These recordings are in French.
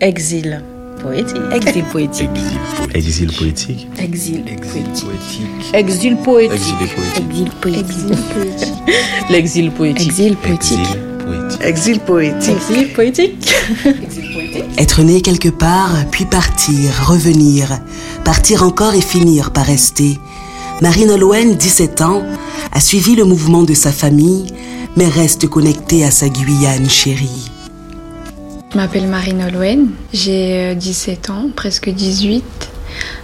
Exil poétique. Exil poétique. Exil poétique. Exil poétique. Exil poétique. Exil poétique. L'exil poétique. Exil poétique. Exil poétique. Exil poétique. Être né quelque part, puis partir, revenir, partir encore et finir par rester. Marine Olowen, 17 ans, a suivi le mouvement de sa famille, mais reste connectée à sa Guyane chérie. Je m'appelle Marine Olowen, j'ai 17 ans, presque 18.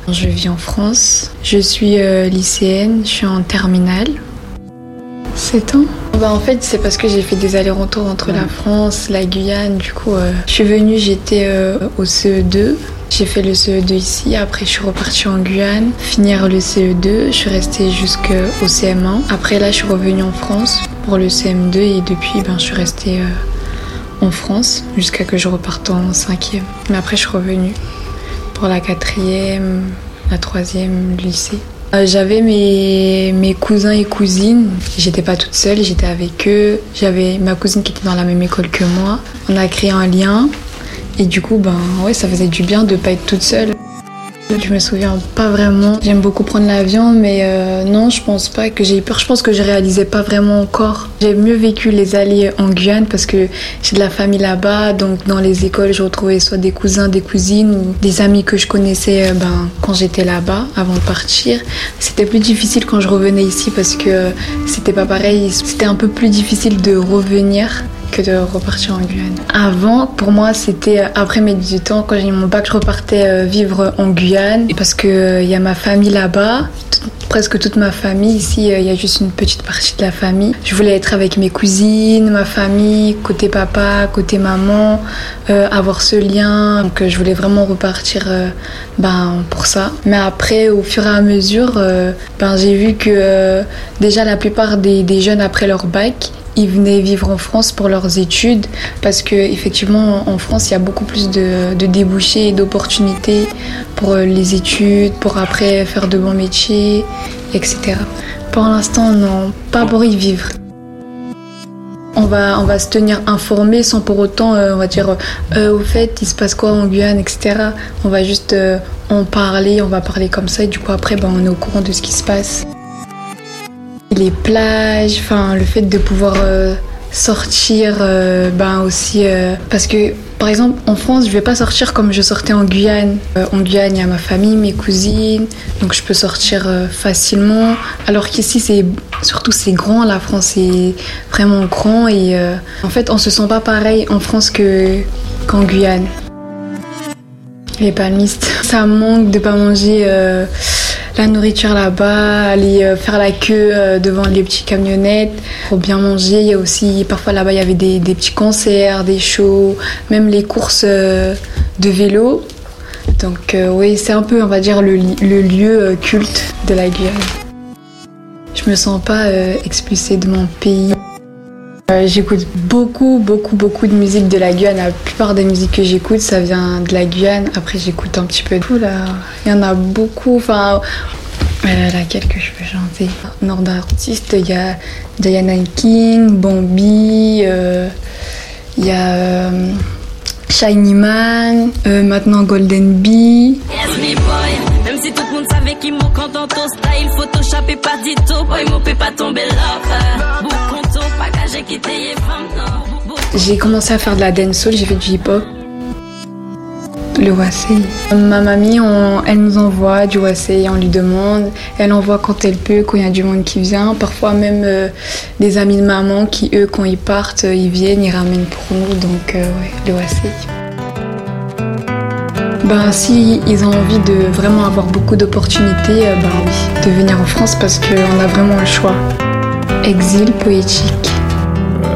Je vis en France. Je suis euh, lycéenne, je suis en terminale. 7 ans bah En fait, c'est parce que j'ai fait des allers-retours entre la France, la Guyane. Du coup, euh, je suis venue, j'étais euh, au CE2. J'ai fait le CE2 ici, après je suis repartie en Guyane, finir le CE2, je suis restée jusqu'au CM1. Après là, je suis revenue en France pour le CM2 et depuis, ben, je suis restée en France jusqu'à que je reparte en cinquième. Mais après, je suis revenue pour la quatrième, la troisième lycée. Euh, j'avais mes, mes cousins et cousines. J'étais pas toute seule, j'étais avec eux. J'avais ma cousine qui était dans la même école que moi. On a créé un lien. Et du coup, ben ouais, ça faisait du bien de pas être toute seule. Je me souviens pas vraiment. J'aime beaucoup prendre l'avion, mais euh, non, je pense pas que j'ai eu peur. Je pense que je réalisais pas vraiment encore. J'ai mieux vécu les allées en Guyane parce que j'ai de la famille là-bas. Donc dans les écoles, je retrouvais soit des cousins, des cousines ou des amis que je connaissais euh, ben, quand j'étais là-bas avant de partir. C'était plus difficile quand je revenais ici parce que c'était pas pareil. C'était un peu plus difficile de revenir que de repartir en Guyane. Avant, pour moi, c'était euh, après mes 18 ans, quand j'ai eu mon bac, je repartais euh, vivre en Guyane parce qu'il euh, y a ma famille là-bas, presque toute ma famille. Ici, il y a juste une petite partie de la famille. Je voulais être avec mes cousines, ma famille, côté papa, côté maman, avoir ce lien. Donc, je voulais vraiment repartir ben, pour ça. Mais après, au fur et à mesure, ben, j'ai vu que déjà la plupart des jeunes après leur bac, ils venaient vivre en France pour leurs études parce que effectivement en France il y a beaucoup plus de, débouchés et d'opportunités pour euh, les études, pour après faire de bons métiers, etc. Pour l'instant non, pas pour y vivre. On va, on va se tenir informé sans pour autant, euh, on va dire, euh, au fait, il se passe quoi en Guyane, etc. On va juste en parler, on va parler comme ça et du coup après, ben, on est au courant de ce qui se passe les plages, enfin le fait de pouvoir euh, sortir, euh, ben aussi euh, parce que par exemple en France je vais pas sortir comme je sortais en Guyane. en Guyane il y a ma famille, mes cousines, donc je peux sortir facilement. Alors qu'ici c'est surtout c'est grand, la France est vraiment grand et en fait on se sent pas pareil en France que qu'en Guyane. Les palmistes, ça manque de pas manger la nourriture là-bas, aller euh, faire la queue euh, devant les petites camionnettes pour bien manger. Il y a aussi, parfois là-bas, il y avait des, petits concerts, des shows, même les courses euh, de vélo. Donc oui, c'est un peu, on va dire, le, lieu culte de la Guyane. Je me sens pas expulsée de mon pays. Euh, j'écoute beaucoup, beaucoup, beaucoup de musique de la Guyane. La plupart des musiques que j'écoute, ça vient de la Guyane. Après, j'écoute un petit peu de tout là. Il y en a beaucoup. Enfin, laquelle que je peux chanter? Nord d'artistes, il y a Diana King, Bambi, euh, il y a euh, Shiny Man, maintenant Golden Bee. Même si tout le monde savait qu'il manque ton style, Photoshop et pas dit tout, boy, mon pas tomber là. J'ai commencé à faire de la dancehall, j'ai fait du hip-hop. Le Wassey. Ma mamie, elle nous envoie du Wassey, on lui demande. Elle envoie quand elle peut, quand il y a du monde qui vient. Parfois même euh, des amis de maman qui, eux, quand ils partent, ils viennent, ils ramènent pour nous. Donc, euh, ouais, le Wassey. Ben, si ils ont envie de vraiment avoir beaucoup d'opportunités, euh, ben oui, de venir en France parce qu'on a vraiment le choix. Exil poétique